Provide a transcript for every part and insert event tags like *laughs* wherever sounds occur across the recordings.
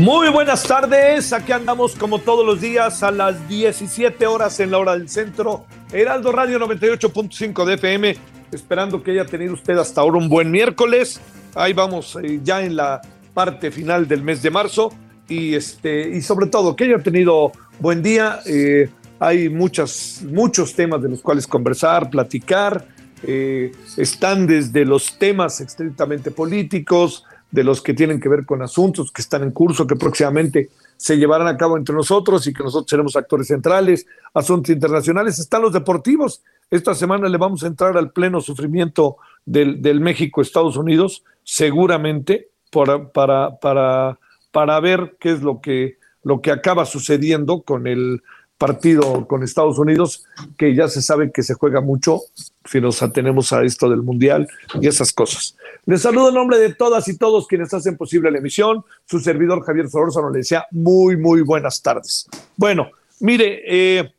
Muy buenas tardes, aquí andamos como todos los días a las 17 horas en la hora del centro, Heraldo Radio 98.5 de FM, esperando que haya tenido usted hasta ahora un buen miércoles, ahí vamos eh, ya en la parte final del mes de marzo y, este, y sobre todo que haya tenido buen día, eh, hay muchas, muchos temas de los cuales conversar, platicar, eh, están desde los temas estrictamente políticos, de los que tienen que ver con asuntos que están en curso, que próximamente se llevarán a cabo entre nosotros y que nosotros seremos actores centrales, asuntos internacionales, están los deportivos. Esta semana le vamos a entrar al pleno sufrimiento del, del México-Estados Unidos, seguramente, para, para, para, para ver qué es lo que, lo que acaba sucediendo con el partido con Estados Unidos, que ya se sabe que se juega mucho si nos atenemos a esto del Mundial y esas cosas. Les saludo en nombre de todas y todos quienes hacen posible la emisión. Su servidor Javier Solórzano le decía muy, muy buenas tardes. Bueno, mire, eh,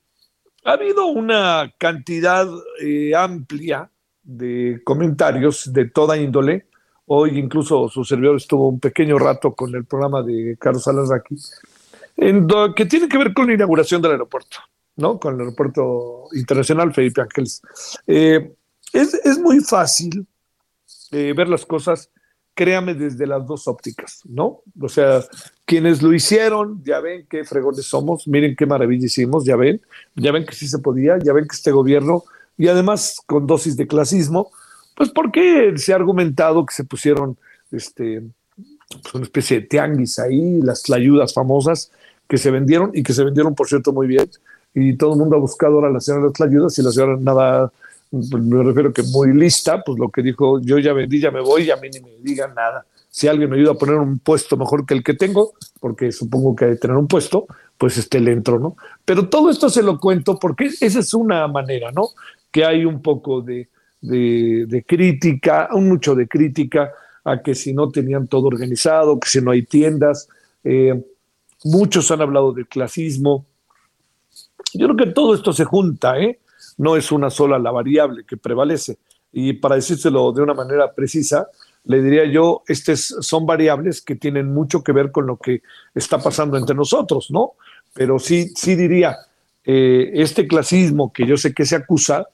ha habido una cantidad eh, amplia de comentarios de toda índole. Hoy incluso su servidor estuvo un pequeño rato con el programa de Carlos Alarraqui en que tiene que ver con la inauguración del aeropuerto, ¿no? Con el aeropuerto internacional Felipe Ángeles. Eh, es, es, muy fácil eh, ver las cosas, créame, desde las dos ópticas, ¿no? O sea, quienes lo hicieron, ya ven qué fregones somos, miren qué maravilla hicimos, ya ven, ya ven que sí se podía, ya ven que este gobierno, y además con dosis de clasismo, pues porque se ha argumentado que se pusieron este, pues una especie de tianguis ahí, las ayudas famosas, que se vendieron y que se vendieron, por cierto, muy bien. Y todo el mundo ha buscado ahora la señora de las ayudas y la señora nada, me refiero que muy lista, pues lo que dijo, yo ya vendí, ya me voy, y a mí ni me digan nada. Si alguien me ayuda a poner un puesto mejor que el que tengo, porque supongo que hay que tener un puesto, pues este le entro, ¿no? Pero todo esto se lo cuento porque esa es una manera, ¿no? Que hay un poco de, de, de crítica, un mucho de crítica a que si no tenían todo organizado, que si no hay tiendas. Eh, Muchos han hablado del clasismo. Yo creo que todo esto se junta, ¿eh? No es una sola la variable que prevalece. Y para decírselo de una manera precisa, le diría yo, estas son variables que tienen mucho que ver con lo que está pasando entre nosotros, ¿no? Pero sí, sí diría, eh, este clasismo que yo sé que se acusa,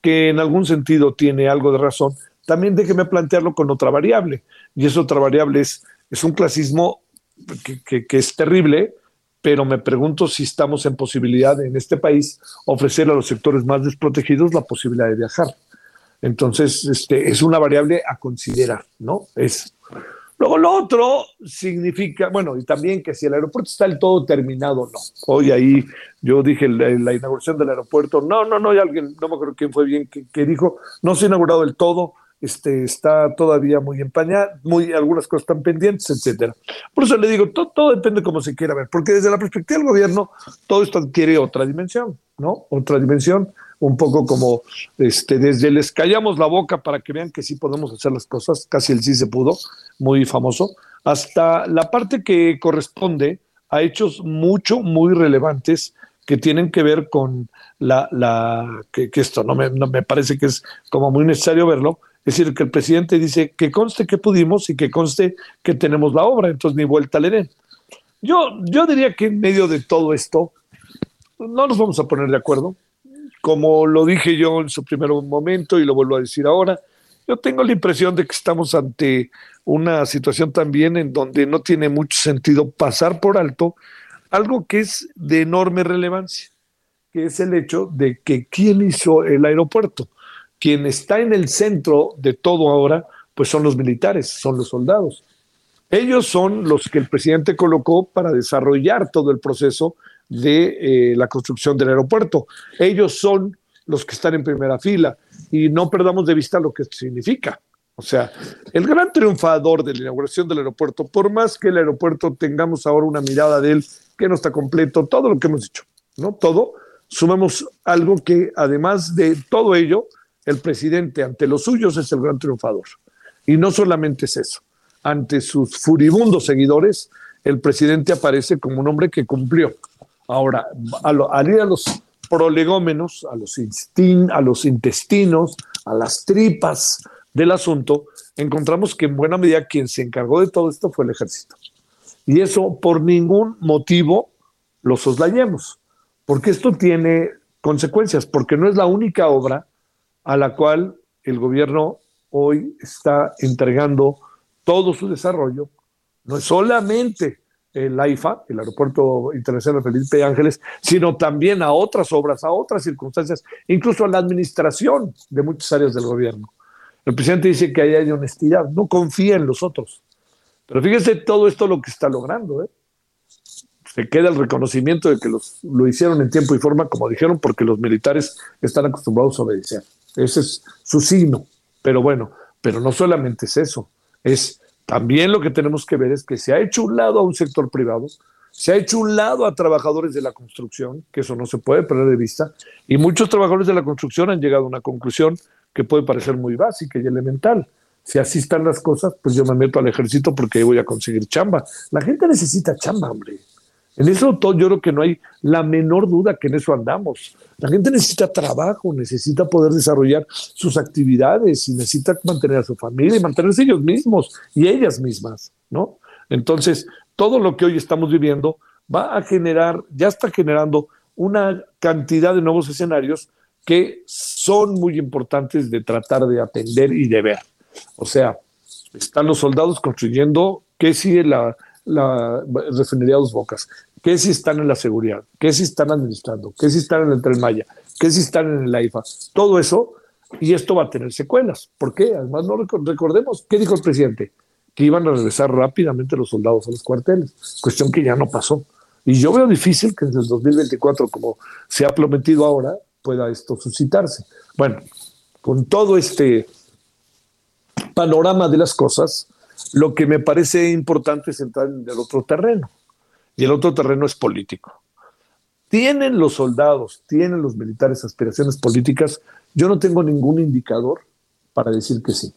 que en algún sentido tiene algo de razón, también déjeme plantearlo con otra variable. Y esa otra variable es, es un clasismo que, es terrible, pero me pregunto si estamos en posibilidad en este país ofrecer a los sectores más desprotegidos la posibilidad de viajar. Entonces, este, es una variable a considerar, ¿no? Es. Luego, lo otro significa, bueno, y también que si el aeropuerto está del todo terminado, no. Hoy ahí yo dije la, la inauguración del aeropuerto, no, no, no, hay alguien, no me acuerdo quién fue bien, que, que dijo, no se ha inaugurado del todo, este, está todavía muy empañada, muy, algunas cosas están pendientes, etcétera. Por eso le digo, todo, todo depende de cómo se quiera ver, porque desde la perspectiva del gobierno, todo esto adquiere otra dimensión, ¿no? Otra dimensión, un poco como este, desde les callamos la boca para que vean que sí podemos hacer las cosas, casi el sí se pudo, muy famoso, hasta la parte que corresponde a hechos mucho, muy relevantes que tienen que ver con la, la que, que esto no me, no me parece que es como muy necesario verlo, es decir, que el presidente dice que conste que pudimos y que conste que tenemos la obra, entonces ni vuelta le den. Yo, yo diría que en medio de todo esto no nos vamos a poner de acuerdo. Como lo dije yo en su primer momento y lo vuelvo a decir ahora, yo tengo la impresión de que estamos ante una situación también en donde no tiene mucho sentido pasar por alto algo que es de enorme relevancia, que es el hecho de que quién hizo el aeropuerto. Quien está en el centro de todo ahora, pues son los militares, son los soldados. Ellos son los que el presidente colocó para desarrollar todo el proceso de eh, la construcción del aeropuerto. Ellos son los que están en primera fila y no perdamos de vista lo que significa. O sea, el gran triunfador de la inauguración del aeropuerto, por más que el aeropuerto tengamos ahora una mirada de él que no está completo, todo lo que hemos dicho, ¿no? Todo, sumamos algo que además de todo ello, el presidente ante los suyos es el gran triunfador. Y no solamente es eso, ante sus furibundos seguidores, el presidente aparece como un hombre que cumplió. Ahora, al ir a los prolegómenos, a los, a los intestinos, a las tripas del asunto, encontramos que en buena medida quien se encargó de todo esto fue el ejército. Y eso por ningún motivo lo soslayemos, porque esto tiene consecuencias, porque no es la única obra a la cual el gobierno hoy está entregando todo su desarrollo, no es solamente el AIFA, el Aeropuerto Internacional Felipe Ángeles, sino también a otras obras, a otras circunstancias, incluso a la administración de muchas áreas del gobierno. El presidente dice que ahí hay honestidad, no confía en los otros. Pero fíjese todo esto lo que está logrando. ¿eh? Se queda el reconocimiento de que los, lo hicieron en tiempo y forma, como dijeron, porque los militares están acostumbrados a obedecer. Ese es su signo. Pero bueno, pero no solamente es eso, es también lo que tenemos que ver es que se ha hecho un lado a un sector privado, se ha hecho un lado a trabajadores de la construcción, que eso no se puede perder de vista, y muchos trabajadores de la construcción han llegado a una conclusión que puede parecer muy básica y elemental. Si así están las cosas, pues yo me meto al ejército porque voy a conseguir chamba. La gente necesita chamba, hombre. En eso todo, yo creo que no hay la menor duda que en eso andamos. La gente necesita trabajo, necesita poder desarrollar sus actividades y necesita mantener a su familia y mantenerse ellos mismos y ellas mismas, ¿no? Entonces, todo lo que hoy estamos viviendo va a generar, ya está generando una cantidad de nuevos escenarios que son muy importantes de tratar de atender y de ver. O sea, están los soldados construyendo, ¿qué sigue la, la refinería Dos Bocas, qué si están en la seguridad, qué si están administrando, qué si están en el Tren Maya, qué si están en el AIFA, todo eso, y esto va a tener secuelas. ¿Por qué? Además, no recordemos, ¿qué dijo el presidente? Que iban a regresar rápidamente los soldados a los cuarteles, cuestión que ya no pasó. Y yo veo difícil que en el 2024, como se ha prometido ahora, pueda esto suscitarse. Bueno, con todo este panorama de las cosas, lo que me parece importante es entrar en el otro terreno. Y el otro terreno es político. ¿Tienen los soldados, tienen los militares aspiraciones políticas? Yo no tengo ningún indicador para decir que sí.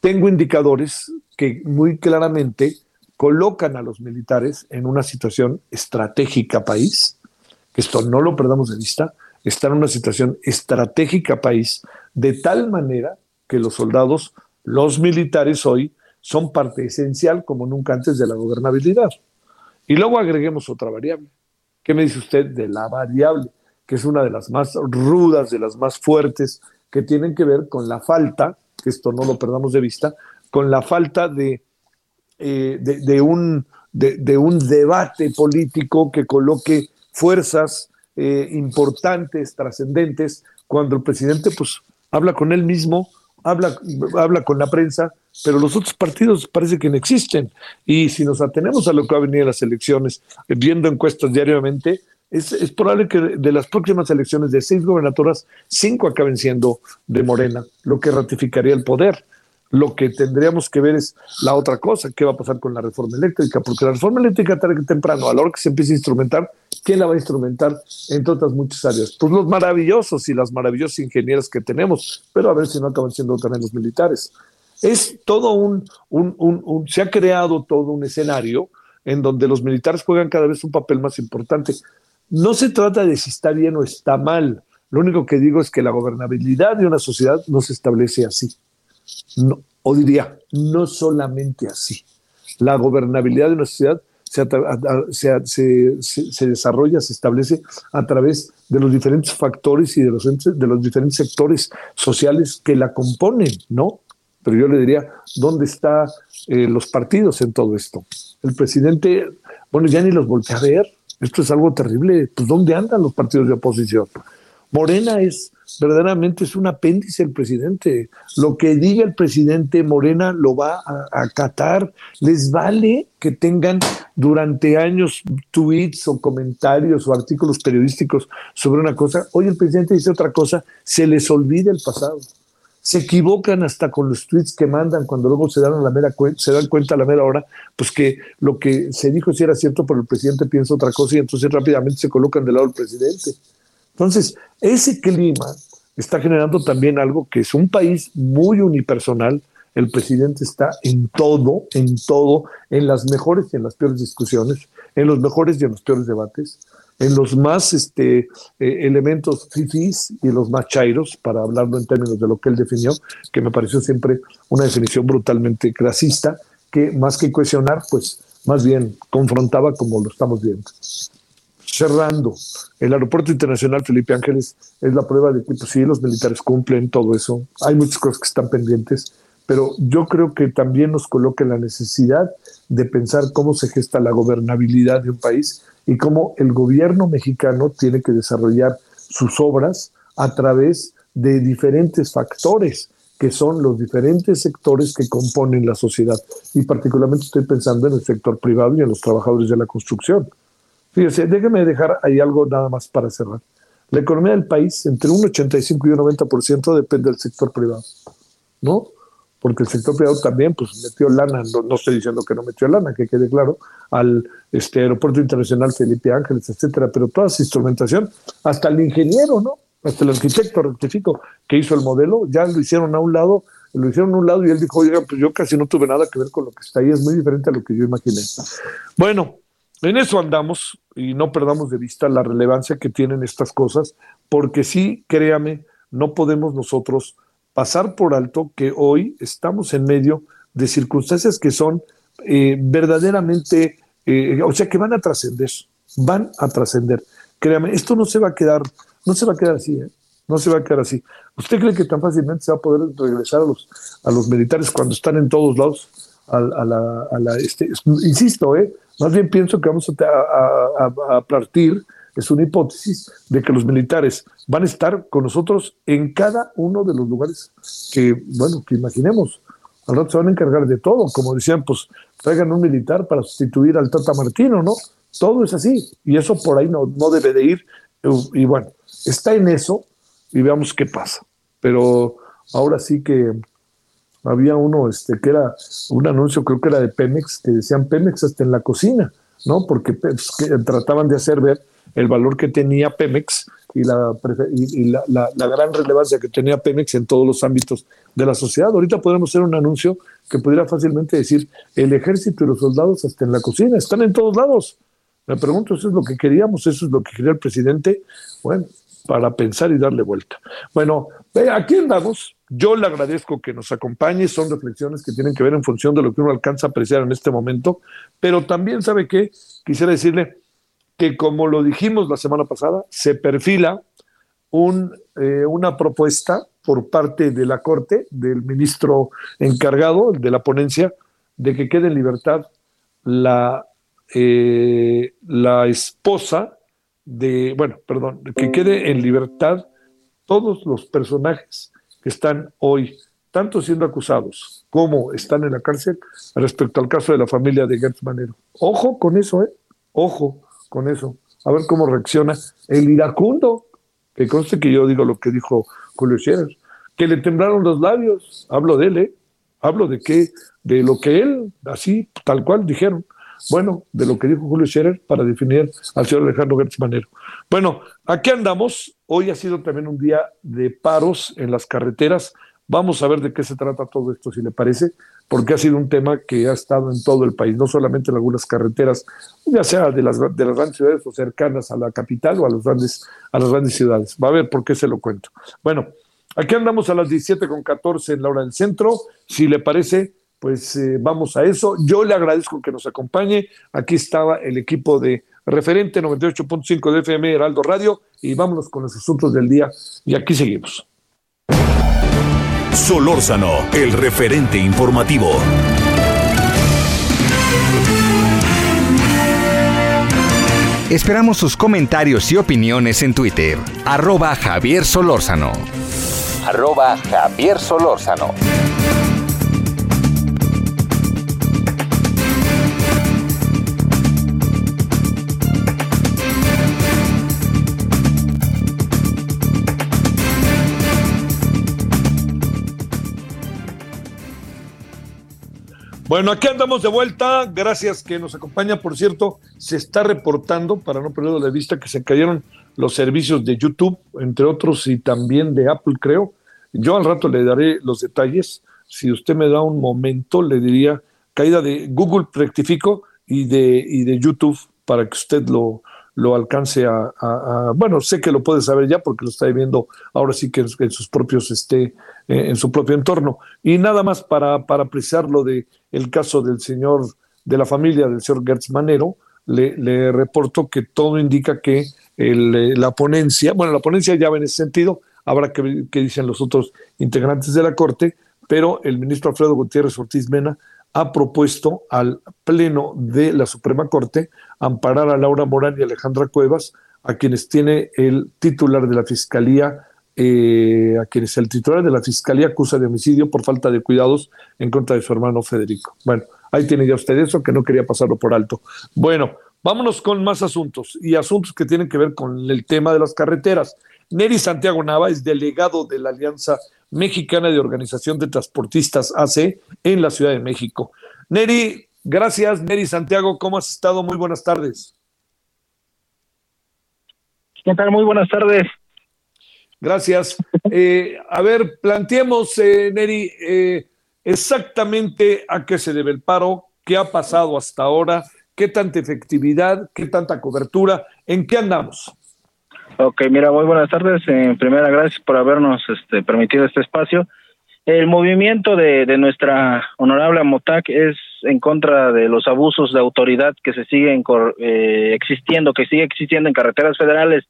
Tengo indicadores que muy claramente colocan a los militares en una situación estratégica país, esto no lo perdamos de vista, está en una situación estratégica país, de tal manera que los soldados, los militares hoy, son parte esencial como nunca antes de la gobernabilidad. Y luego agreguemos otra variable. ¿Qué me dice usted de la variable? Que es una de las más rudas, de las más fuertes, que tienen que ver con la falta, que esto no lo perdamos de vista, con la falta de, eh, de, un, de, un debate político que coloque fuerzas eh, importantes, trascendentes, cuando el presidente pues habla con él mismo, habla, habla con la prensa, pero los otros partidos parece que no existen. Y si nos atenemos a lo que va a venir en las elecciones, viendo encuestas diariamente, es, es, probable que de las próximas elecciones de seis gobernaturas, cinco acaben siendo de Morena, lo que ratificaría el poder. Lo que tendríamos que ver es la otra cosa, qué va a pasar con la reforma eléctrica, porque la reforma eléctrica tarde temprano, a la hora que se empiece a instrumentar, ¿quién la va a instrumentar entre otras muchas áreas? Pues los maravillosos y las maravillosas ingenieras que tenemos, pero a ver si no acaban siendo también los militares. Es todo un, un, un, se ha creado todo un escenario en donde los militares juegan cada vez un papel más importante. No se trata de si está bien o está mal. Lo único que digo es que la gobernabilidad de una sociedad no se establece así. No, o diría, no solamente así. La gobernabilidad de una sociedad se, se, desarrolla, se establece a través de los diferentes factores y de los, de los diferentes sectores sociales que la componen, ¿no? Pero yo le diría, ¿dónde están eh, los partidos en todo esto? El presidente, bueno, ya ni los voltea a ver. Esto es algo terrible. Pues, ¿dónde andan los partidos de oposición? Morena es verdaderamente es un apéndice el presidente. Lo que diga el presidente Morena lo va a acatar. Les vale que tengan durante años tweets o comentarios o artículos periodísticos sobre una cosa. Hoy el presidente dice otra cosa, se les olvida el pasado. Se equivocan hasta con los tweets que mandan cuando luego se dan, la mera se dan cuenta a la mera hora, pues que lo que se dijo sí era cierto, pero el presidente piensa otra cosa y entonces rápidamente se colocan del lado del presidente. Entonces, ese clima está generando también algo que es un país muy unipersonal. El presidente está en todo, en todo, en las mejores y en las peores discusiones, en los mejores y en los peores debates, en los más este, eh, elementos fifís y los más chairos, para hablarlo en términos de lo que él definió, que me pareció siempre una definición brutalmente clasista, que más que cuestionar, pues más bien confrontaba como lo estamos viendo cerrando. El aeropuerto internacional Felipe Ángeles es la prueba de que pues, sí, los militares cumplen todo eso. Hay muchas cosas que están pendientes, pero yo creo que también nos coloca la necesidad de pensar cómo se gesta la gobernabilidad de un país y cómo el gobierno mexicano tiene que desarrollar sus obras a través de diferentes factores que son los diferentes sectores que componen la sociedad. Y particularmente estoy pensando en el sector privado y en los trabajadores de la construcción. Fíjese, déjeme dejar ahí algo nada más para cerrar. La economía del país, entre un 85 y un 90% depende del sector privado, ¿no? Porque el sector privado también pues, metió lana, no, estoy diciendo que no metió lana, que quede claro, al este, Aeropuerto Internacional Felipe Ángeles, etcétera, pero toda esa instrumentación, hasta el ingeniero, ¿no? Hasta el arquitecto, rectifico, que hizo el modelo, ya lo hicieron a un lado, lo hicieron a un lado y él dijo, oiga, pues yo casi no tuve nada que ver con lo que está ahí, es muy diferente a lo que yo imaginé. Bueno, en eso andamos y no perdamos de vista la relevancia que tienen estas cosas, porque sí, créame, no podemos nosotros pasar por alto que hoy estamos en medio de circunstancias que son eh, verdaderamente, eh, o sea, que van a trascender, van a trascender. Créame, esto no se va a quedar, no se va a quedar así, ¿eh? no se va a quedar así. ¿Usted cree que tan fácilmente se va a poder regresar a los, a los militares cuando están en todos lados? A, a este, insisto, ¿eh? Más bien pienso que vamos a, partir, es una hipótesis, de que los militares van a estar con nosotros en cada uno de los lugares que, bueno, que imaginemos. Al rato se van a encargar de todo, como decían, pues traigan un militar para sustituir al Tata Martino, ¿no? Todo es así, y eso por ahí no, no debe de ir. Y bueno, está en eso y veamos qué pasa. Pero ahora sí que había uno este, que era un anuncio, creo que era de Pemex, que decían Pemex hasta en la cocina, ¿no? Porque pues, trataban de hacer ver el valor que tenía Pemex y, la, y, la, la, gran relevancia que tenía Pemex en todos los ámbitos de la sociedad. Ahorita podemos hacer un anuncio que pudiera fácilmente decir el ejército y los soldados hasta en la cocina, están en todos lados. Me pregunto, ¿eso es lo que queríamos? ¿Eso es lo que quería el presidente? Bueno, para pensar y darle vuelta. Bueno, aquí andamos. Yo le agradezco que nos acompañe. Son reflexiones que tienen que ver en función de lo que uno alcanza a apreciar en este momento. Pero también, ¿sabe qué? Quisiera decirle que, como lo dijimos la semana pasada, se perfila un, eh, una propuesta por parte de la Corte, del ministro encargado de la ponencia, de que quede en libertad la, eh, la esposa de, bueno, perdón, que quede en libertad todos los personajes que están hoy tanto siendo acusados como están en la cárcel respecto al caso de la familia de Gertz Manero. Ojo con eso, ¿eh? Ojo con eso. A ver cómo reacciona el iracundo, que conste que yo digo lo que dijo Julio Scherer, que le temblaron los labios. Hablo de él, ¿eh? Hablo de que, de lo que él, así, tal cual dijeron bueno, de lo que dijo Julio Scherer para definir al señor Alejandro Gertz Manero. Bueno, aquí andamos. Hoy ha sido también un día de paros en las carreteras. Vamos a ver de qué se trata todo esto, si le parece, porque ha sido un tema que ha estado en todo el país, no solamente en algunas carreteras, ya sea de las, de las grandes ciudades o cercanas a la capital o a, los grandes, a las grandes ciudades. Va a ver por qué se lo cuento. Bueno, aquí andamos a las 17 con 14 en la hora del centro. Si le parece, pues eh, vamos a eso. Yo le agradezco que nos acompañe. Aquí estaba el equipo de referente 98.5 de FM Heraldo Radio y vámonos con los asuntos del día y aquí seguimos. Solórzano, el referente informativo. Esperamos sus comentarios y opiniones en Twitter. Arroba Javier Solórzano. Arroba Javier Solórzano. Bueno, aquí andamos de vuelta. Gracias que nos acompaña. Por cierto, se está reportando, para no perderlo de vista, que se cayeron los servicios de YouTube, entre otros, y también de Apple, creo. Yo al rato le daré los detalles. Si usted me da un momento, le diría caída de Google, rectifico, y de, y de YouTube, para que usted lo, lo alcance a, Bueno, sé que lo puede saber ya porque lo está viendo ahora sí que en, sus propios, este, en su propio entorno. Y nada más para, para apreciar lo de el caso del señor, de la familia del señor Gertz Manero, le, reporto que todo indica que eh, la ponencia, bueno, la ponencia ya va en ese sentido, habrá que ver qué dicen los otros integrantes de la Corte, pero el ministro Alfredo Gutiérrez Ortiz Mena ha propuesto al Pleno de la Suprema Corte amparar a Laura Morán y Alejandra Cuevas, a quienes tiene el titular de la Fiscalía eh, a quienes el titular de la Fiscalía acusa de homicidio por falta de cuidados en contra de su hermano Federico. Bueno, ahí tiene ya usted eso, que no quería pasarlo por alto. Bueno, vámonos con más asuntos y asuntos que tienen que ver con el tema de las carreteras. Neri Santiago Nava es delegado de la Alianza Mexicana de Organización de Transportistas AC en la Ciudad de México. Neri, gracias. Neri Santiago, ¿cómo has estado? Muy buenas tardes. ¿Qué tal? Muy buenas tardes. Gracias. Eh, a ver, planteemos, eh, Neri, eh, exactamente a qué se debe el paro, qué ha pasado hasta ahora, qué tanta efectividad, qué tanta cobertura, en qué andamos. Ok, mira, muy buenas tardes. En primera, gracias por habernos este, permitido este espacio. El movimiento de, de nuestra honorable Motac es en contra de los abusos de autoridad que se siguen existiendo, que sigue existiendo en carreteras federales,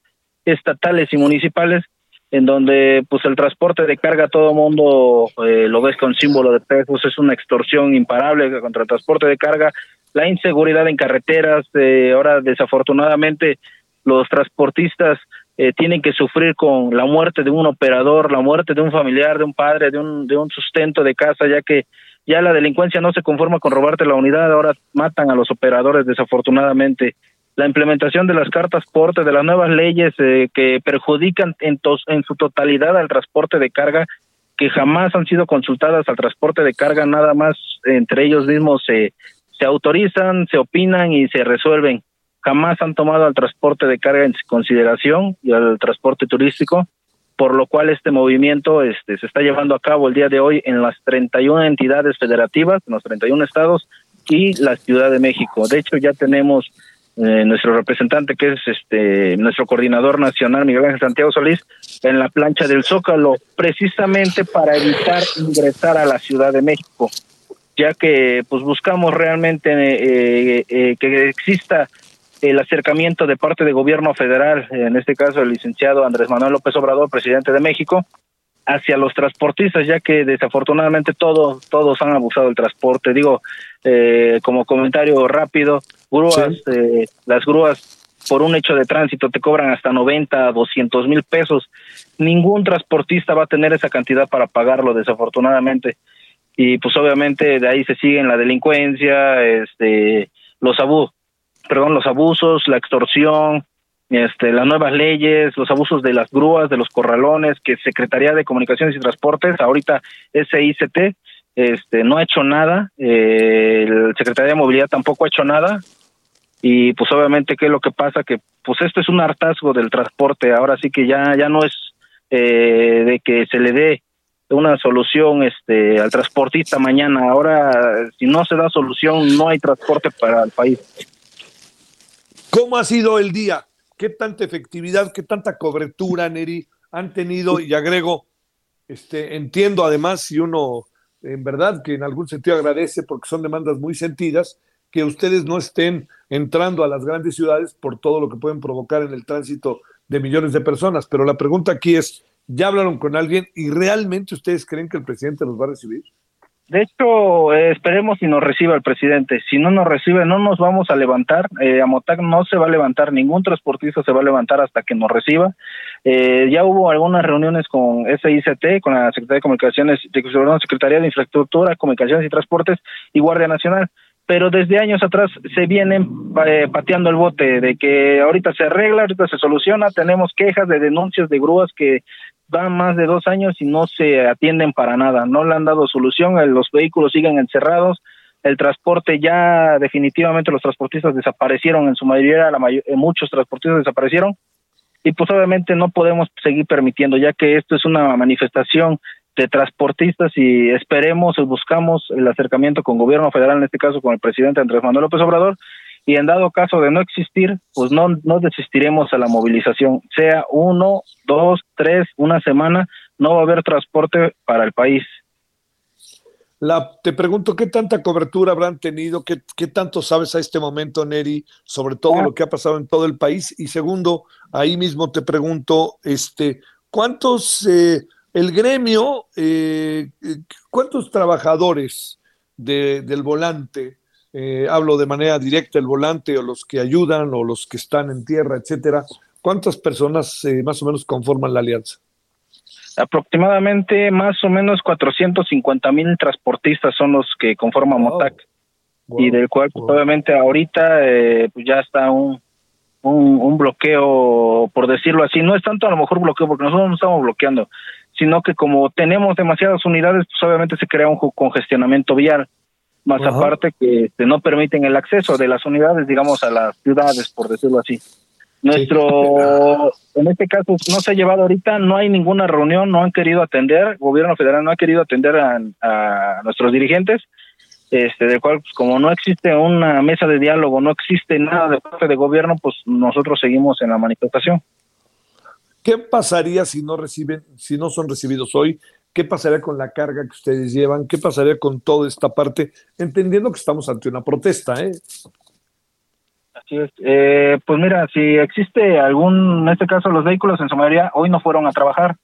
estatales y municipales en donde pues el transporte de carga todo mundo eh, lo ves con símbolo de pesos, es una extorsión imparable contra el transporte de carga, la inseguridad en carreteras, eh, ahora desafortunadamente los transportistas eh, tienen que sufrir con la muerte de un operador, la muerte de un familiar, de un padre, de un, de un sustento de casa, ya que ya la delincuencia no se conforma con robarte la unidad, ahora matan a los operadores desafortunadamente la implementación de las cartas porte, de las nuevas leyes eh, que perjudican en, en su totalidad al transporte de carga, que jamás han sido consultadas al transporte de carga, nada más entre ellos mismos se, se autorizan, se opinan y se resuelven. Jamás han tomado al transporte de carga en consideración y al transporte turístico, por lo cual este movimiento este, se está llevando a cabo el día de hoy en las 31 entidades federativas, en los 31 estados y la Ciudad de México. De hecho, ya tenemos eh, nuestro representante, que es este nuestro coordinador nacional, Miguel Ángel Santiago Solís, en la plancha del Zócalo, precisamente para evitar ingresar a la Ciudad de México, ya que pues buscamos realmente eh, eh, que exista el acercamiento de parte del gobierno federal, en este caso el licenciado Andrés Manuel López Obrador, presidente de México, hacia los transportistas, ya que desafortunadamente todos todos han abusado del transporte. Digo, eh, como comentario rápido, grúas, eh, las grúas por un hecho de tránsito te cobran hasta 90, 200 mil pesos. Ningún transportista va a tener esa cantidad para pagarlo, desafortunadamente. Y pues obviamente de ahí se siguen la delincuencia, este, los abusos, perdón, los abusos, la extorsión, este, las nuevas leyes, los abusos de las grúas, de los corralones, que Secretaría de Comunicaciones y Transportes, ahorita SICT, este, no ha hecho nada, eh, el Secretaría de Movilidad tampoco ha hecho nada, y pues obviamente qué es lo que pasa, que pues esto es un hartazgo del transporte, ahora sí que ya, ya no es eh, de que se le dé una solución este al transportista mañana, ahora si no se da solución no hay transporte para el país. ¿Cómo ha sido el día? ¿Qué tanta efectividad, qué tanta cobertura, Neri, han tenido? Y agrego, este, entiendo además, si uno en verdad que en algún sentido agradece porque son demandas muy sentidas, que ustedes no estén entrando a las grandes ciudades por todo lo que pueden provocar en el tránsito de millones de personas. Pero la pregunta aquí es, ¿ya hablaron con alguien y realmente ustedes creen que el presidente los va a recibir? De hecho, eh, esperemos si nos reciba el presidente. Si no nos recibe, no nos vamos a levantar. Eh, Amotac no se va a levantar, ningún transportista se va a levantar hasta que nos reciba. Eh, ya hubo algunas reuniones con SICT, con la Secretaría de Comunicaciones, de Secretaría de Infraestructura, Comunicaciones y Transportes y Guardia Nacional. Pero desde años atrás se vienen eh, pateando el bote de que ahorita se arregla, ahorita se soluciona. Tenemos quejas de denuncias de grúas que van más de dos años y no se atienden para nada, no le han dado solución, los vehículos siguen encerrados, el transporte ya definitivamente los transportistas desaparecieron en su mayoría, la eh, muchos transportistas desaparecieron y pues obviamente no podemos seguir permitiendo ya que esto es una manifestación de transportistas y esperemos y buscamos el acercamiento con gobierno federal, en este caso con el presidente Andrés Manuel López Obrador, y en dado caso de no existir, pues no, no desistiremos a la movilización, sea uno, dos, tres, una semana, no va a haber transporte para el país. La, te pregunto, ¿qué tanta cobertura habrán tenido? ¿Qué, ¿Qué, tanto sabes a este momento, Neri, sobre todo lo que ha pasado en todo el país? Y segundo, ahí mismo te pregunto, este, ¿cuántos, eh, el gremio, eh, cuántos trabajadores de, del volante eh, hablo de manera directa el volante o los que ayudan o los que están en tierra, etcétera, ¿cuántas personas eh, más o menos conforman la alianza? Aproximadamente más o menos 450 mil transportistas son los que conforman MOTAC. Y del cual pues, obviamente ahorita eh, pues ya está un, un, un, bloqueo, por decirlo así, no es tanto a lo mejor bloqueo porque nosotros no estamos bloqueando, sino que como tenemos demasiadas unidades, pues obviamente se crea un congestionamiento vial más aparte que este, no permiten el acceso de las unidades, digamos, a las ciudades, por decirlo así. Nuestro, en este caso, no se ha llevado ahorita, no hay ninguna reunión, no han querido atender, el gobierno federal no ha querido atender a, nuestros dirigentes, este, del cual, pues, como no existe una mesa de diálogo, no existe nada de parte de gobierno, pues nosotros seguimos en la manifestación. ¿Qué pasaría si no reciben, si no son recibidos hoy? ¿Qué pasaría con la carga que ustedes llevan? ¿Qué pasaría con toda esta parte? Entendiendo que estamos ante una protesta, ¿eh? Así es. Eh, pues mira, si existe algún, en este caso los vehículos en su mayoría hoy no fueron a trabajar,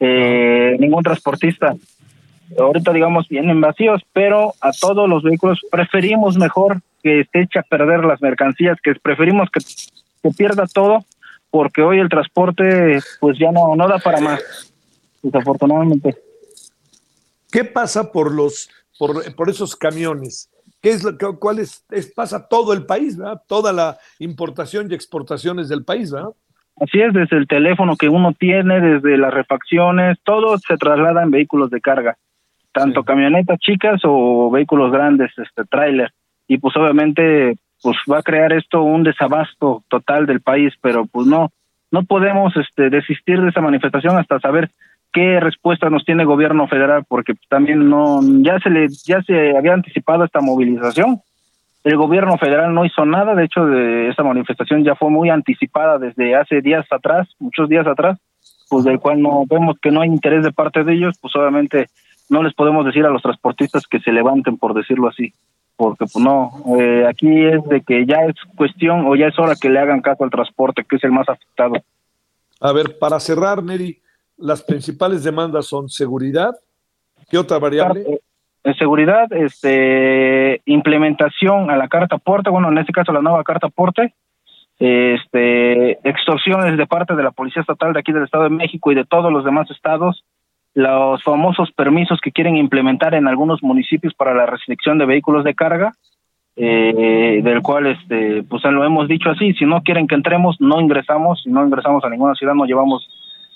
eh, ningún transportista. Ahorita digamos vienen vacíos, pero a todos los vehículos preferimos mejor que se eche a perder las mercancías, que preferimos que se pierda todo, porque hoy el transporte pues ya no, no da para más desafortunadamente. ¿Qué pasa por los por, por esos camiones? ¿Qué es lo que cuál es, pasa todo el país, ¿verdad? Toda la importación y exportaciones del país, ¿verdad? Así es, desde el teléfono que uno tiene, desde las refacciones, todo se traslada en vehículos de carga, tanto camionetas chicas o vehículos grandes, este tráiler. Y pues obviamente pues va a crear esto un desabasto total del país, pero pues no no podemos este desistir de esa manifestación hasta saber qué respuesta nos tiene el gobierno federal, porque también no, ya se le, ya se había anticipado esta movilización. El gobierno federal no hizo nada, de hecho, de esta manifestación ya fue muy anticipada desde hace días atrás, muchos días atrás, pues del cual no vemos que no hay interés de parte de ellos, pues obviamente no les podemos decir a los transportistas que se levanten, por decirlo así, porque pues no, eh, aquí es de que ya es cuestión o ya es hora que le hagan caso al transporte, que es el más afectado. A ver, para cerrar, Neri, las principales demandas son seguridad. ¿Qué otra variable? En seguridad, este, implementación a la carta porte, bueno, en este caso la nueva carta porte, este, extorsiones de parte de la Policía Estatal de aquí del Estado de México y de todos los demás estados, los famosos permisos que quieren implementar en algunos municipios para la restricción de vehículos de carga, eh, del cual, este, pues lo hemos dicho así, si no quieren que entremos, no ingresamos, si no ingresamos a ninguna ciudad, no llevamos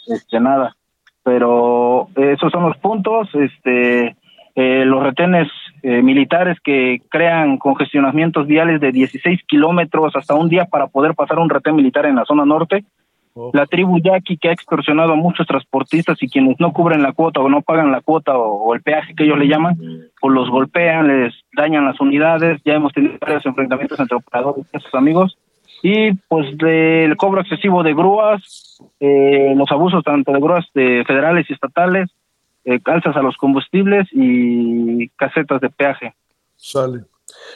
este nada. Pero esos son los puntos, este eh, los retenes eh, militares que crean congestionamientos viales de 16 kilómetros hasta un día para poder pasar un retén militar en la zona norte. Oh. La tribu yaqui que ha extorsionado a muchos transportistas y quienes no cubren la cuota o no pagan la cuota o, el peaje que ellos le llaman, pues los golpean, les dañan las unidades. Ya hemos tenido varios enfrentamientos entre operadores y sus amigos y pues del cobro excesivo de grúas, eh, los abusos tanto de grúas de federales y estatales, eh, calzas a los combustibles y casetas de peaje. Sale.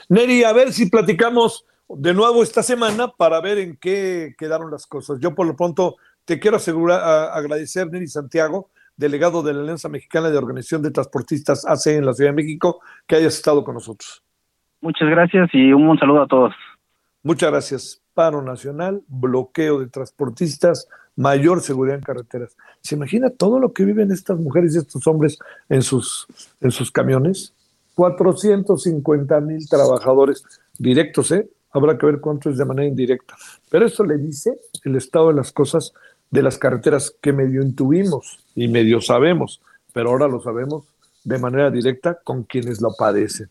Neri, a ver si platicamos de nuevo esta semana para ver en qué quedaron las cosas. Yo por lo pronto te quiero asegurar, agradecer, Neri Santiago, delegado de la Alianza Mexicana de Organización de Transportistas AC en la Ciudad de México, que hayas estado con nosotros. Muchas gracias y un buen saludo a todos. Muchas gracias. Paro nacional, bloqueo de transportistas, mayor seguridad en carreteras. ¿Se imagina todo lo que viven estas mujeres y estos hombres en sus, en sus camiones? 450 mil trabajadores directos, ¿eh? Habrá que ver cuánto es de manera indirecta. Pero eso le dice el estado de las cosas de las carreteras que medio intuimos y medio sabemos, pero ahora lo sabemos de manera directa con quienes lo padecen.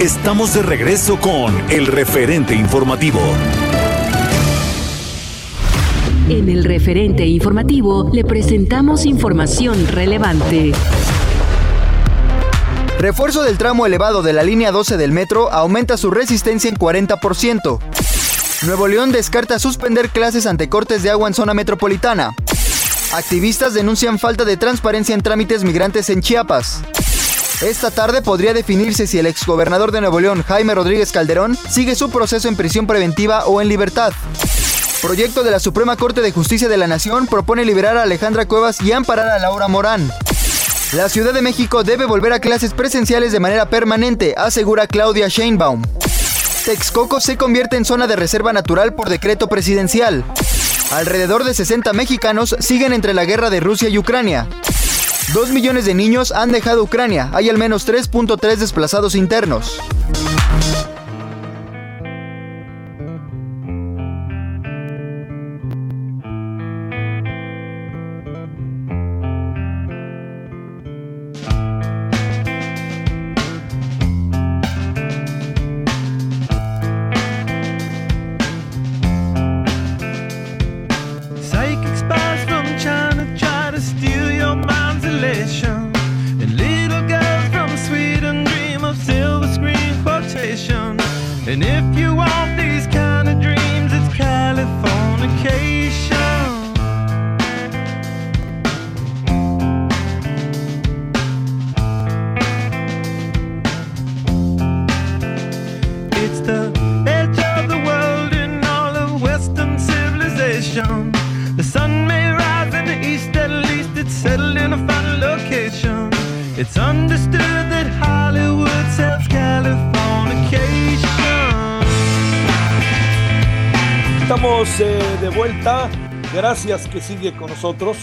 Estamos de regreso con el referente informativo. En el referente informativo le presentamos información relevante. Refuerzo del tramo elevado de la línea 12 del metro aumenta su resistencia en 40%. Nuevo León descarta suspender clases ante cortes de agua en zona metropolitana. Activistas denuncian falta de transparencia en trámites migrantes en Chiapas. Esta tarde podría definirse si el exgobernador de Nuevo León, Jaime Rodríguez Calderón, sigue su proceso en prisión preventiva o en libertad. Proyecto de la Suprema Corte de Justicia de la Nación propone liberar a Alejandra Cuevas y amparar a Laura Morán. La Ciudad de México debe volver a clases presenciales de manera permanente, asegura Claudia Sheinbaum. Texcoco se convierte en zona de reserva natural por decreto presidencial. Alrededor de 60 mexicanos siguen entre la guerra de Rusia y Ucrania. Dos millones de niños han dejado Ucrania. Hay al menos 3.3 desplazados internos. Gracias que sigue con nosotros.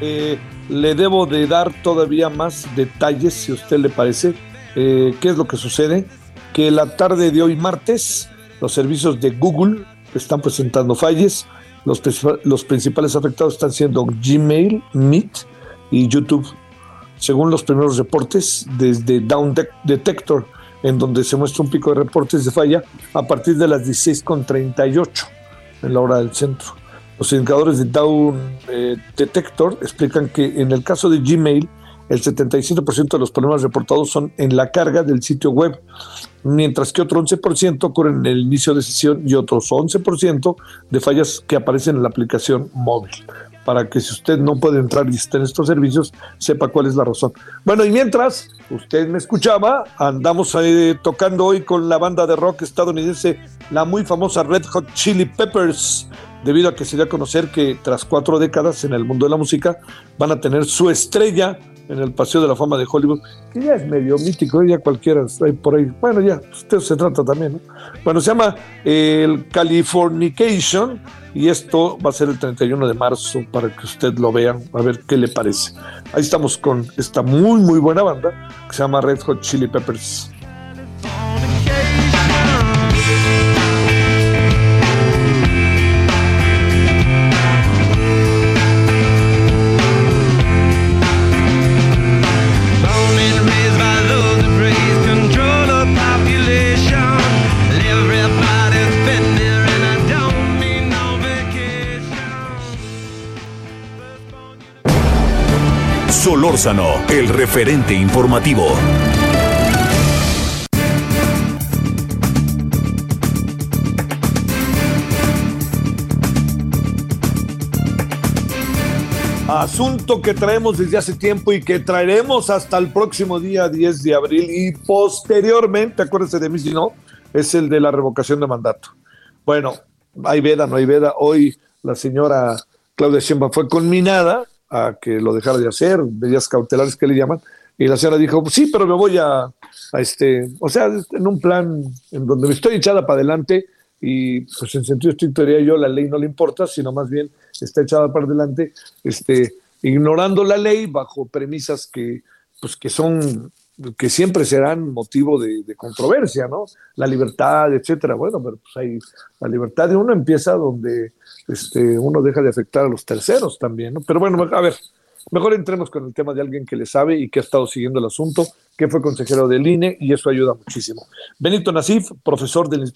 Eh, le debo de dar todavía más detalles, si a usted le parece, eh, qué es lo que sucede. Que la tarde de hoy martes, los servicios de Google están presentando falles. Los, los principales afectados están siendo Gmail, Meet y YouTube. Según los primeros reportes desde Down Detector, en donde se muestra un pico de reportes de falla a partir de las 16.38 en la hora del centro. Los indicadores de Down eh, Detector explican que en el caso de Gmail, el 77% de los problemas reportados son en la carga del sitio web, mientras que otro 11% ocurren en el inicio de sesión y otros 11% de fallas que aparecen en la aplicación móvil. Para que si usted no puede entrar y está en estos servicios, sepa cuál es la razón. Bueno, y mientras usted me escuchaba, andamos ahí tocando hoy con la banda de rock estadounidense, la muy famosa Red Hot Chili Peppers debido a que se dio a conocer que tras cuatro décadas en el mundo de la música van a tener su estrella en el Paseo de la Fama de Hollywood, que ya es medio mítico, ya cualquiera hay por ahí. Bueno, ya, usted se trata también, ¿no? Bueno, se llama el Californication y esto va a ser el 31 de marzo para que usted lo vea, a ver qué le parece. Ahí estamos con esta muy, muy buena banda que se llama Red Hot Chili Peppers. Solórzano, el referente informativo. Asunto que traemos desde hace tiempo y que traeremos hasta el próximo día 10 de abril y posteriormente, acuérdense de mí si no, es el de la revocación de mandato. Bueno, hay veda, no hay veda. Hoy la señora Claudia Sheinbaum fue conminada a que lo dejara de hacer, medidas cautelares que le llaman, y la señora dijo, sí, pero me voy a, a este, o sea, en un plan en donde me estoy echada para adelante y pues en sentido estricto diría yo, la ley no le importa, sino más bien está echada para adelante, este, ignorando la ley bajo premisas que, pues, que son que siempre serán motivo de, controversia, ¿no? La libertad, etcétera. Bueno, pero pues hay, la libertad de uno empieza donde este, uno deja de afectar a los terceros también, ¿no? Pero bueno, a ver, mejor entremos con el tema de alguien que le sabe y que ha estado siguiendo el asunto, que fue consejero del INE y eso ayuda muchísimo. Benito Nasif, profesor del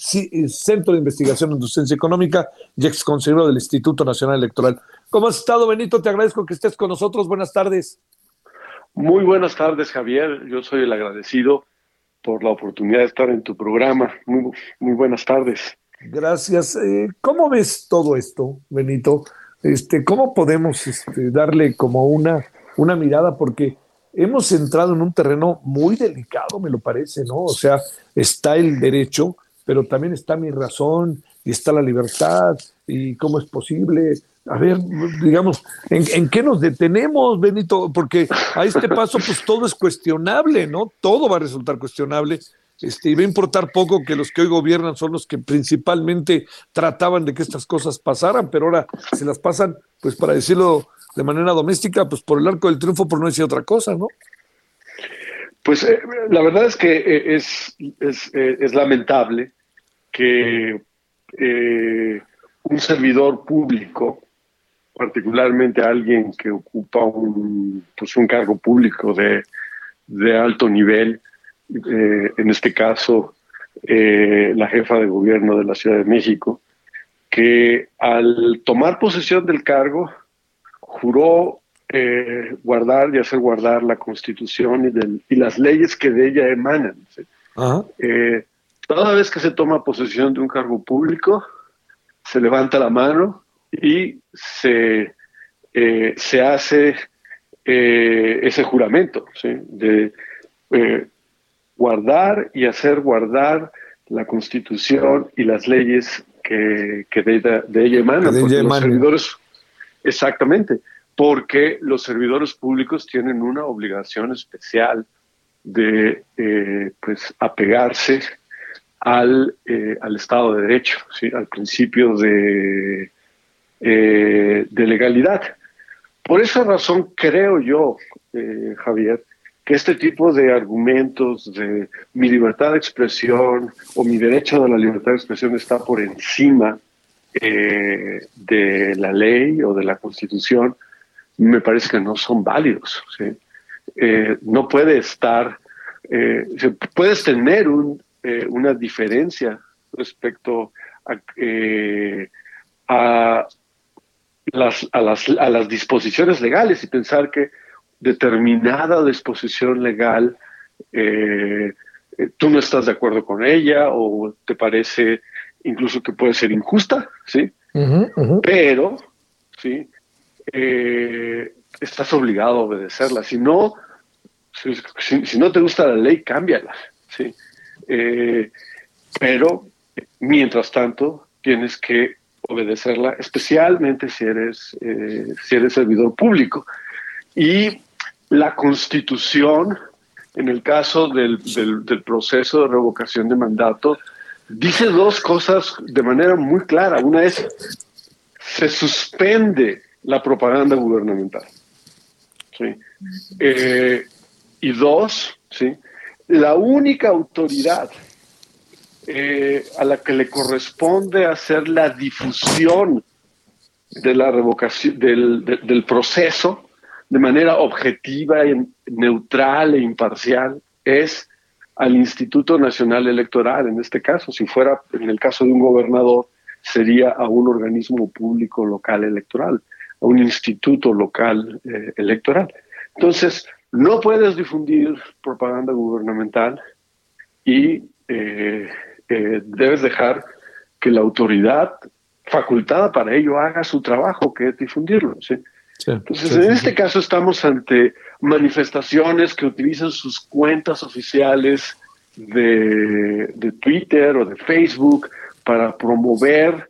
Centro de Investigación en Docencia Económica y ex consejero del Instituto Nacional Electoral. ¿Cómo has estado, Benito? Te agradezco que estés con nosotros. Buenas tardes. Muy buenas tardes, Javier. Yo soy el agradecido por la oportunidad de estar en tu programa. Muy buenas tardes. Gracias. Eh, ¿Cómo ves todo esto, Benito? Este, ¿Cómo podemos este, darle como una, una mirada? Porque hemos entrado en un terreno muy delicado, me lo parece, ¿no? O sea, está el derecho, pero también está mi razón y está la libertad y cómo es posible a ver, digamos, ¿en, qué nos detenemos, Benito? Porque a este paso, pues todo es cuestionable, ¿no? Todo va a resultar cuestionable. Este, y va a importar poco que los que hoy gobiernan son los que principalmente trataban de que estas cosas pasaran, pero ahora se las pasan, pues para decirlo de manera doméstica, pues por el arco del triunfo, por no decir otra cosa, ¿no? Pues eh, la verdad es que eh, es, es, eh, es lamentable que un servidor público particularmente alguien que ocupa un, pues un cargo público de, alto nivel, eh, en este caso eh, la jefa de gobierno de la Ciudad de México, que al tomar posesión del cargo juró eh, guardar y hacer guardar la Constitución y, las leyes que de ella emanan. toda vez que se toma posesión de un cargo público, se levanta la mano y se, se hace ese juramento de eh, guardar y hacer guardar la constitución y las leyes que, de, ella emanan. los servidores, exactamente, porque los servidores públicos tienen una obligación especial de pues apegarse al, al Estado de Derecho, ¿sí? al principio de eh, de legalidad. Por esa razón creo yo, eh, Javier, que este tipo de argumentos de mi libertad de expresión o mi derecho a la libertad de expresión está por encima eh, de la ley o de la constitución, me parece que no son válidos. no puede estar, puedes tener un, una diferencia respecto a, las, a, las, a las disposiciones legales y pensar que determinada disposición legal eh, eh, tú no estás de acuerdo con ella o te parece incluso que puede ser injusta, ¿sí? Pero, ¿sí? Eh, estás obligado a obedecerla. Si no, si, no te gusta la ley, cámbiala, ¿sí? pero, mientras tanto, tienes que obedecerla, especialmente si eres, eh, si eres servidor público. Y la constitución, en el caso del, proceso de revocación de mandato, dice dos cosas de manera muy clara. Una es, se suspende la propaganda gubernamental. ¿sí? Eh, y dos, ¿sí? la única autoridad eh, a la que le corresponde hacer la difusión de la revocación del, proceso de manera objetiva, neutral e imparcial es al Instituto Nacional Electoral, en este caso, si fuera en el caso de un gobernador, sería a un organismo público local electoral, a un instituto local eh, electoral. Entonces, no puedes difundir propaganda gubernamental y eh, eh, debes dejar que la autoridad facultada para ello haga su trabajo, que es difundirlo. Entonces, en este caso estamos ante manifestaciones que utilizan sus cuentas oficiales de, Twitter o de Facebook para promover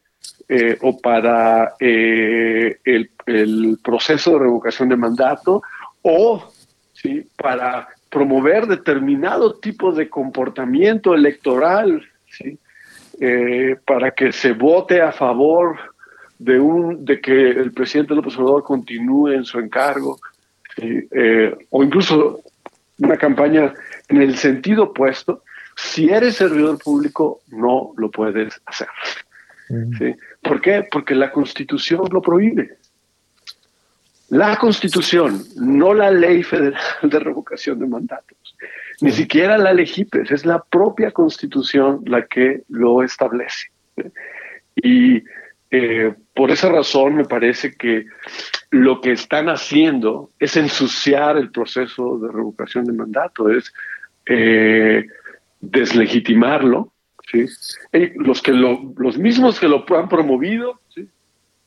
eh, o para el, el, proceso de revocación de mandato o ¿sí? para promover determinado tipo de comportamiento electoral, ¿sí? Eh, para que se vote a favor de, un, de que el presidente López Obrador continúe en su encargo, eh, o incluso una campaña en el sentido opuesto, si eres servidor público no lo puedes hacer. ¿sí? ¿Por qué? Porque la constitución lo prohíbe. La Constitución, no la Ley Federal *laughs* de Revocación de Mandatos, ni siquiera la LEGIPES, es la propia Constitución la que lo establece. Y eh, por esa razón me parece que lo que están haciendo es ensuciar el proceso de revocación de mandato, es eh, deslegitimarlo. ¿sí? los, que los mismos que lo han promovido.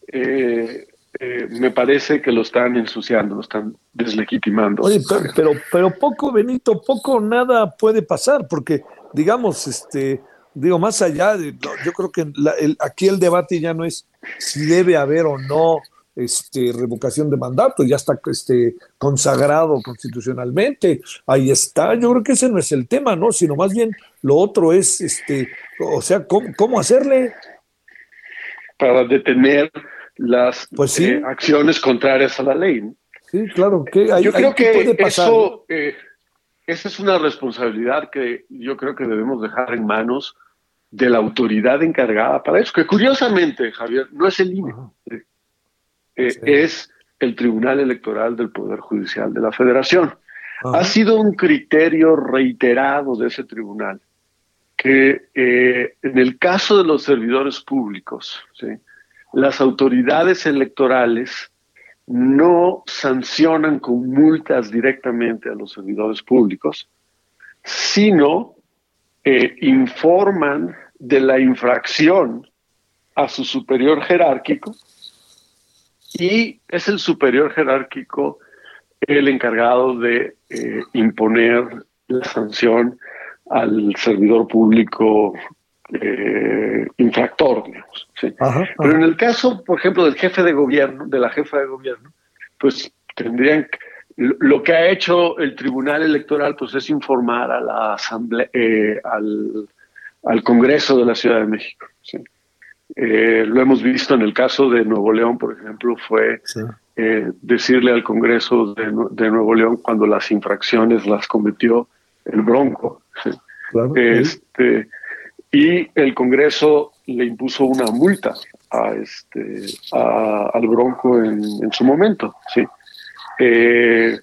Eh, eh, me parece que lo están ensuciando, lo están deslegitimando. Oye, pero, pero, poco, Benito, poco nada puede pasar, porque, digamos, este, digo, más allá de, yo creo que aquí el debate ya no es si debe haber o no este, revocación de mandato, ya está este, consagrado constitucionalmente, ahí está, yo creo que ese no es el tema, ¿no? Sino más bien lo otro es, este, o sea, ¿cómo, cómo hacerle? Para detener las pues eh, acciones contrarias a la ley. Sí, claro. que yo creo que eso, eh, esa es una responsabilidad que yo creo que debemos dejar en manos de la autoridad encargada para eso, que curiosamente, Javier, no es el INE, eh, es el Tribunal Electoral del Poder Judicial de la Federación. Ha sido un criterio reiterado de ese tribunal que en el caso de los servidores públicos, ¿sí? las autoridades electorales no sancionan con multas directamente a los servidores públicos, sino eh, informan de la infracción a su superior jerárquico y es el superior jerárquico el encargado de eh, imponer la sanción al servidor público eh, infractor, digamos. Pero en el caso, por ejemplo, del jefe de gobierno, de la jefa de gobierno, pues tendrían lo que ha hecho el Tribunal Electoral, pues es informar a la Asamblea, eh, al, al, Congreso de la Ciudad de México. Eh, lo hemos visto en el caso de Nuevo León, por ejemplo, fue eh, decirle al Congreso de, de, Nuevo León cuando las infracciones las cometió el Bronco. este, y el Congreso le impuso una multa a este al Bronco en, su momento, sí, eh,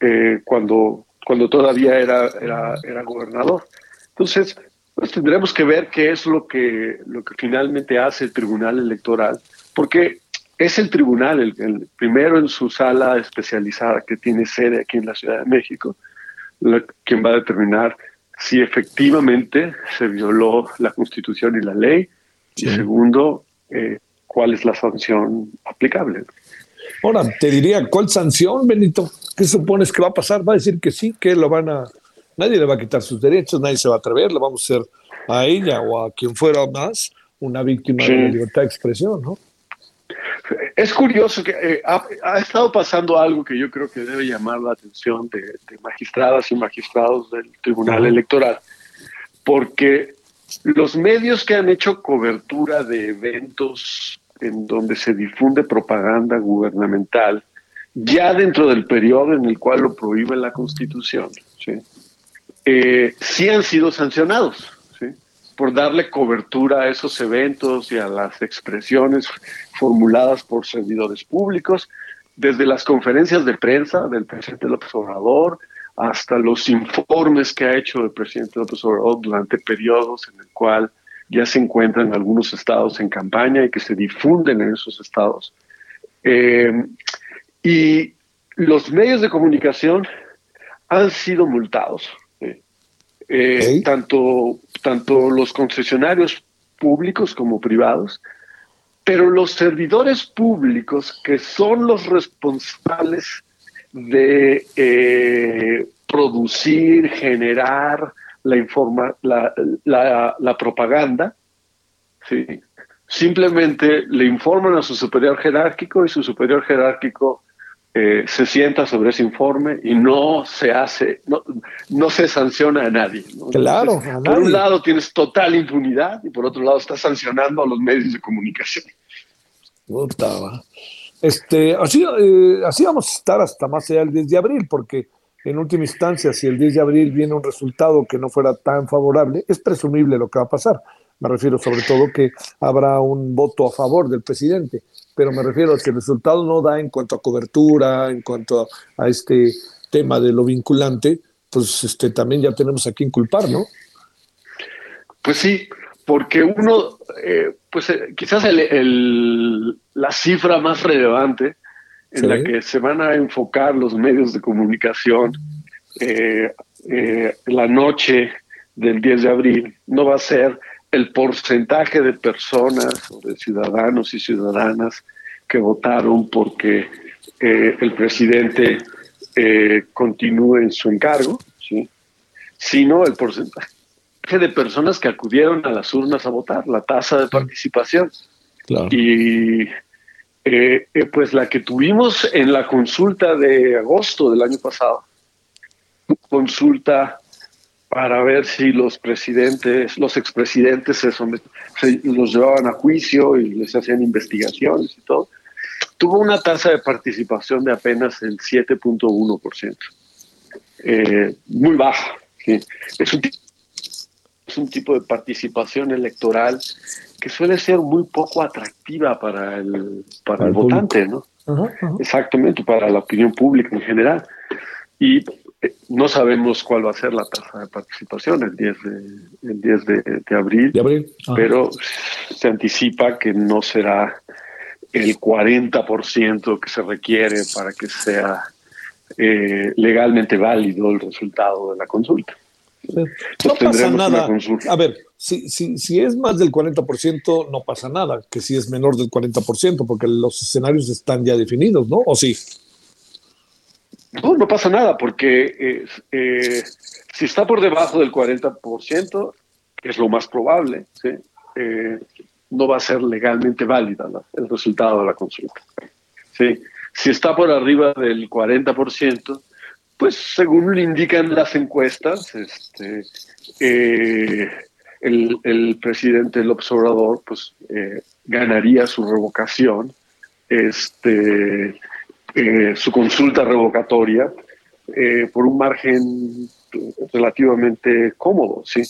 eh, cuando cuando todavía era, era, gobernador. Entonces, pues tendremos que ver qué es lo que lo que finalmente hace el Tribunal Electoral, porque es el tribunal el, primero en su sala especializada que tiene sede aquí en la Ciudad de México, quien va a determinar si efectivamente se violó la Constitución y la ley, y segundo, eh, cuál es la sanción aplicable. Ahora, te diría, ¿cuál sanción, Benito? ¿Qué supones que va a pasar? Va a decir que sí, que lo van a... Nadie le va a quitar sus derechos, nadie se va a atrever, le vamos a hacer a ella o a quien fuera más una víctima de la libertad de expresión, ¿no? Es curioso que eh, ha, estado pasando algo que yo creo que debe llamar la atención de, magistradas y magistrados del Tribunal Electoral, porque los medios que han hecho cobertura de eventos en donde se difunde propaganda gubernamental, ya dentro del periodo en el cual lo prohíbe la Constitución, sí, eh, sí han sido sancionados por darle cobertura a esos eventos y a las expresiones formuladas por servidores públicos, desde las conferencias de prensa del presidente López Obrador hasta los informes que ha hecho el presidente López Obrador durante periodos en el cual ya se encuentran algunos estados en campaña y que se difunden en esos estados. Eh, y los medios de comunicación han sido multados. Eh, tanto, tanto los concesionarios públicos como privados, pero los servidores públicos que son los responsables de eh, producir, generar la, informa, la, la, propaganda, ¿sí? simplemente le informan a su superior jerárquico y su superior jerárquico eh, se sienta sobre ese informe y no se hace, no, no se sanciona a nadie. Claro. Por un lado tienes total impunidad y por otro lado estás sancionando a los medios de comunicación. Este, así, eh, así vamos a estar hasta más allá del 10 de abril, porque en última instancia, si el 10 de abril viene un resultado que no fuera tan favorable, es presumible lo que va a pasar. Me refiero sobre todo que habrá un voto a favor del presidente pero me refiero a que el resultado no da en cuanto a cobertura, en cuanto a, este tema de lo vinculante, pues este, también ya tenemos a quien culpar, ¿no? Pues sí, porque uno, eh, pues eh, quizás el, la cifra más relevante en la que se van a enfocar los medios de comunicación eh, la noche del 10 de abril no va a ser el porcentaje de personas o de ciudadanos y ciudadanas que votaron porque eh, el presidente eh, continúe en su encargo, ¿sí? sino el porcentaje de personas que acudieron a las urnas a votar, la tasa de participación. Y eh, pues la que tuvimos en la consulta de agosto del año pasado, consulta para ver si los presidentes, los expresidentes se, los llevaban a juicio y les hacían investigaciones y todo, tuvo una tasa de participación de apenas el 7.1%. Eh, muy baja. Es, un, es un tipo de participación electoral que suele ser muy poco atractiva para el, para, el, votante, ¿no? Exactamente, para la opinión pública en general. Y no sabemos cuál va a ser la tasa de participación el 10 de, el 10 de, abril, pero se anticipa que no será el 40% que se requiere para que sea eh, legalmente válido el resultado de la consulta. no pasa nada. A ver, si, si, si es más del 40%, no pasa nada, que si es menor del 40%, porque los escenarios están ya definidos, ¿no? ¿O sí? No, no pasa nada, porque eh, si está por debajo del 40%, que es lo más probable, eh, no va a ser legalmente válida el resultado de la consulta. ¿sí? Si está por arriba del 40%, pues según le indican las encuestas, este, eh, el, el, presidente del observador pues, ganaría su revocación. Este, eh, su consulta revocatoria eh, por un margen relativamente cómodo, ¿sí?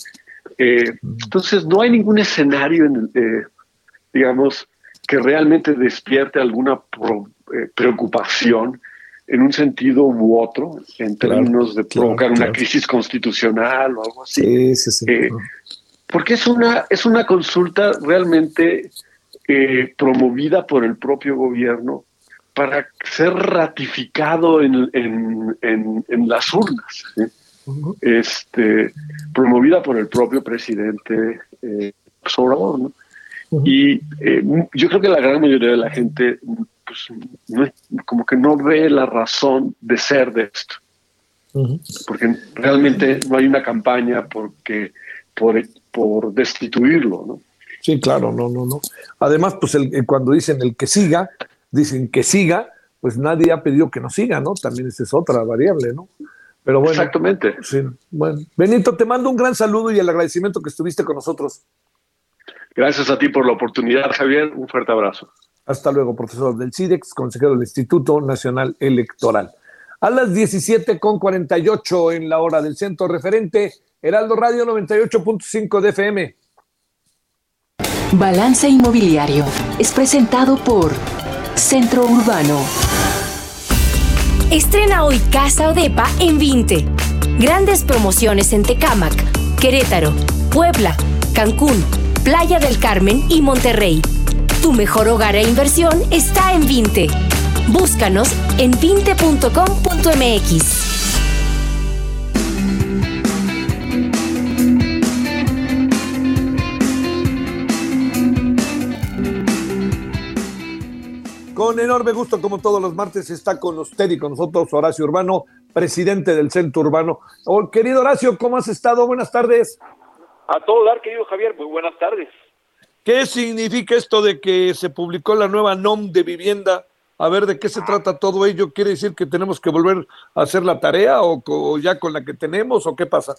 Eh, entonces, no hay ningún escenario, en, digamos, que realmente despierte alguna preocupación en un sentido u otro, en términos de provocar una crisis constitucional o algo así. porque es una, es una consulta realmente promovida por el propio gobierno para ser ratificado en, en, las urnas, este, promovida por el propio presidente eh, Obrador. Y eh, yo creo que la gran mayoría de la gente pues, como que no ve la razón de ser de esto. Porque realmente no hay una campaña porque, por, por destituirlo, ¿no? Sí, claro, no, no, no. Además, pues el, cuando dicen el que siga, dicen que siga, pues nadie ha pedido que no siga, ¿no? También esa es otra variable, ¿no? Pero bueno. Exactamente. Sí, bueno. Benito, te mando un gran saludo y el agradecimiento que estuviste con nosotros. Gracias a ti por la oportunidad, Javier. Un fuerte abrazo. Hasta luego, profesor del CIDEX, consejero del Instituto Nacional Electoral. A las 17 con 48 en la hora del centro referente, Heraldo Radio 98.5 de FM. Balance Inmobiliario es presentado por Centro Urbano. Estrena hoy Casa Odepa en 20. Grandes promociones en Tecámac, Querétaro, Puebla, Cancún, Playa del Carmen y Monterrey. Tu mejor hogar e inversión está en 20. Búscanos en 20.com.mx. Con enorme gusto, como todos los martes, está con usted y con nosotros Horacio Urbano, presidente del Centro Urbano. Oh, querido Horacio, ¿cómo has estado? Buenas tardes. A todo dar, querido Javier, muy buenas tardes. ¿Qué significa esto de que se publicó la nueva NOM de vivienda? A ver, ¿de qué se trata todo ello? ¿Quiere decir que tenemos que volver a hacer la tarea o, o ya con la que tenemos o qué pasa?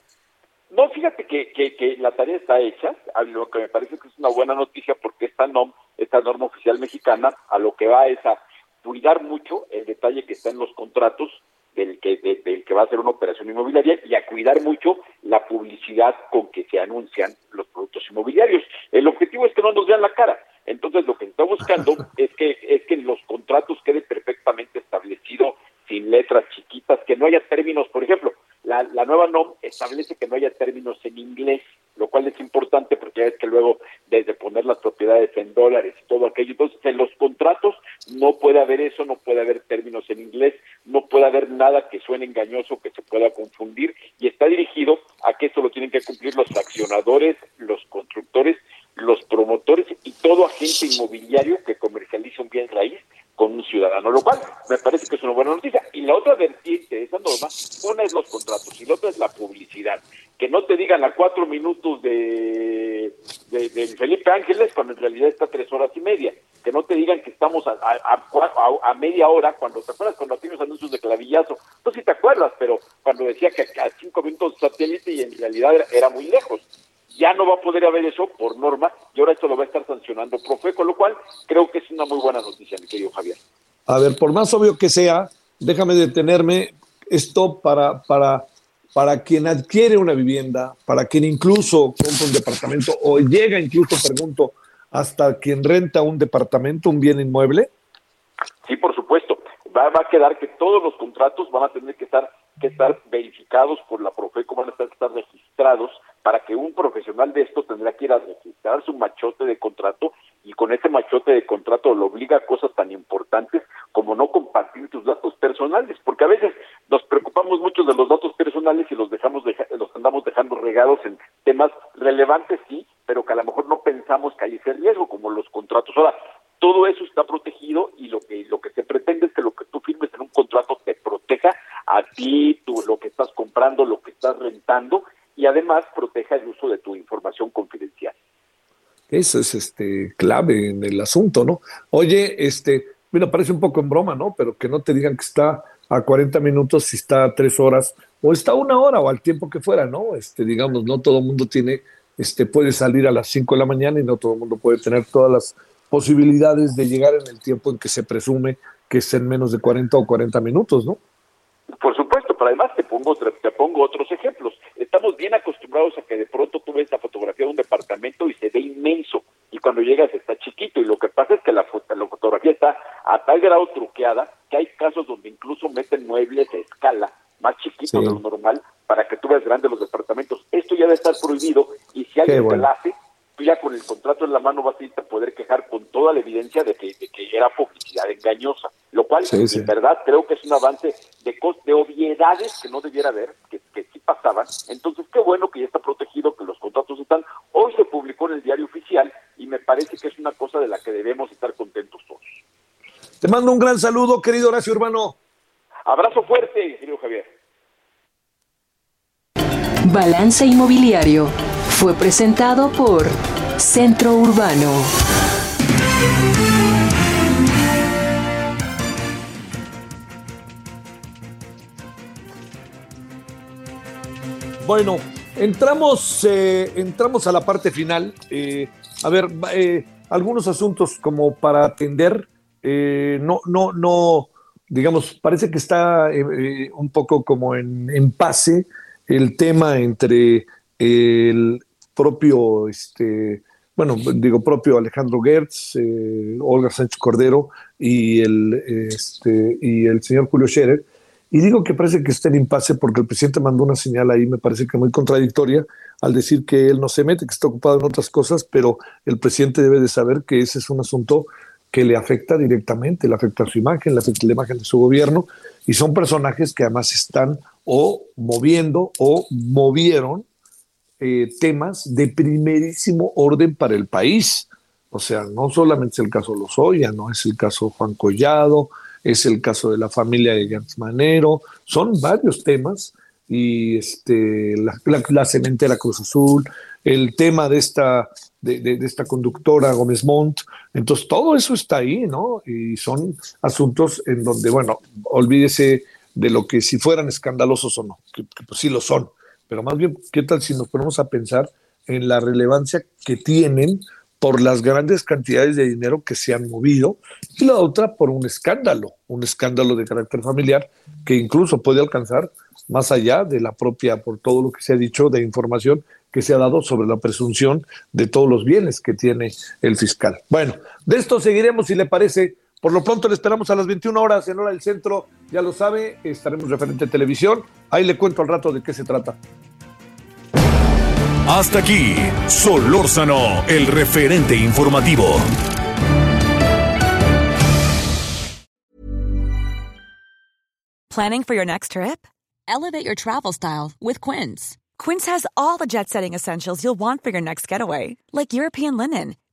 No, fíjate que, que, la tarea está hecha, a lo que me parece que es una buena noticia porque esta NOM, esta norma oficial mexicana, a lo que va es a cuidar mucho el detalle que está en los contratos del que, del que va a ser una operación inmobiliaria y a cuidar mucho la publicidad con que se anuncian los productos inmobiliarios. El objetivo es que no nos vean la cara. Entonces lo que está buscando *laughs* es que es que los contratos quede perfectamente establecido sin letras chiquitas, que no haya términos, por ejemplo, la, la nueva NOM establece que no haya términos en inglés, lo cual es importante porque ya es que luego desde poner las propiedades en dólares y todo aquello, entonces en los contratos no puede haber eso, no puede haber términos en inglés, no puede haber nada que suene engañoso, que se pueda confundir y está dirigido a que eso lo tienen que cumplir los accionadores, los constructores, los promotores y todo agente inmobiliario que comercialice un bien raíz con un ciudadano, lo cual me parece que es una buena noticia. Y la otra vertiente de esa norma, una es los contratos y la otra es la publicidad. Que no te digan a cuatro minutos de, de, Felipe Ángeles cuando en realidad está tres horas y media. Que no te digan que estamos a, a, media hora, cuando te acuerdas cuando tienes anuncios de clavillazo. Tú sí te acuerdas, pero cuando decía que a cinco minutos satélite y en realidad era muy lejos ya no va a poder haber eso por norma y ahora esto lo va a estar sancionando Profe, con lo cual creo que es una muy buena noticia, mi querido Javier. A ver, por más obvio que sea, déjame detenerme esto para, para, para quien adquiere una vivienda, para quien incluso compra un departamento o llega incluso, pregunto, hasta quien renta un departamento, un bien inmueble. Sí, por supuesto. Va, va a quedar que todos los contratos van a tener que estar que estar verificados por la Profeco, van a estar, estar registrados para que un profesional de esto tendrá que ir a registrar su machote de contrato y con ese machote de contrato lo obliga a cosas tan importantes como no compartir tus datos personales, porque a veces nos preocupamos mucho de los datos personales y los dejamos los andamos dejando regados en temas relevantes sí, pero que a lo mejor no pensamos que hay ese riesgo como los contratos. Ahora, todo eso está protegido y lo que lo que se pretende es que lo que tú firmes en un contrato te proteja a ti, tú, lo que estás comprando, lo que estás rentando y además proteja el uso de tu información confidencial. Eso es este clave en el asunto, ¿no? Oye, este, mira, parece un poco en broma, ¿no? Pero que no te digan que está a 40 minutos si está a 3 horas o está a una hora o al tiempo que fuera, ¿no? Este, digamos, no todo el mundo tiene, este, puede salir a las 5 de la mañana y no todo el mundo puede tener todas las posibilidades de llegar en el tiempo en que se presume que es en menos de 40 o 40 minutos, ¿no? Por supuesto, pero además te pongo, te pongo otros ejemplos. Estamos bien acostumbrados a que de pronto tú ves la fotografía de un departamento y se ve inmenso, y cuando llegas está chiquito, y lo que pasa es que la, la fotografía está a tal grado truqueada que hay casos donde incluso meten muebles a escala más chiquitos de lo normal para que tú veas grandes los departamentos. Esto ya debe estar prohibido y si alguien te lo hace, tú ya con el contrato en la mano vas a a poder quejar con toda la evidencia de que, que era publicidad engañosa, lo cual en verdad creo que es un avance de, de obviedades que no debiera haber, que, que sí pasaban. Entonces, qué bueno que ya está protegido, que los contratos están. Hoy se publicó en el diario oficial y me parece que es una cosa de la que debemos estar contentos todos. Te mando un gran saludo, querido Horacio Urbano. Abrazo fuerte, querido Javier. Balance Inmobiliario fue presentado por Centro Urbano. Bueno, entramos, eh, entramos a la parte final. Eh, a ver, eh, algunos asuntos como para atender. no, no, no, digamos, parece que está un poco como en, en pase el tema entre el propio, este, bueno, digo propio Alejandro Gertz, eh, Olga Sánchez Cordero y el, este, y el señor Julio Scherer. Y digo que parece que está en impasse porque el presidente mandó una señal ahí, me parece que muy contradictoria, al decir que él no se mete, que está ocupado en otras cosas, pero el presidente debe de saber que ese es un asunto que le afecta directamente, le afecta a su imagen, le afecta la imagen de su gobierno, y son personajes que además están o moviendo o movieron eh, temas de primerísimo orden para el país. O sea, no solamente es el caso Lozoya, no es el caso Juan Collado, es el caso de la familia de Gantz Manero, son varios temas y este, la, cementera Cruz Azul, el tema de esta, de, esta conductora Gómez Montt. Entonces, todo eso está ahí, ¿no? Y son asuntos en donde, bueno, olvídese de lo que si fueran escandalosos o no, que, pues sí lo son, pero más bien, ¿qué tal si nos ponemos a pensar en la relevancia que tienen por las grandes cantidades de dinero que se han movido y la otra por un escándalo, un escándalo de carácter familiar que incluso puede alcanzar más allá de la propia, por todo lo que se ha dicho de información que se ha dado sobre la presunción de todos los bienes que tiene el fiscal. Bueno, de esto seguiremos si le parece. Por lo pronto le esperamos a las 21 horas en hora del centro. Ya lo sabe, estaremos referente a televisión. Ahí le cuento al rato de qué se trata. Hasta aquí, Solórzano, el referente informativo. Planning for your next trip? Elevate your travel style with Quince. Quince has all the jet setting essentials you'll want for your next getaway, like European linen,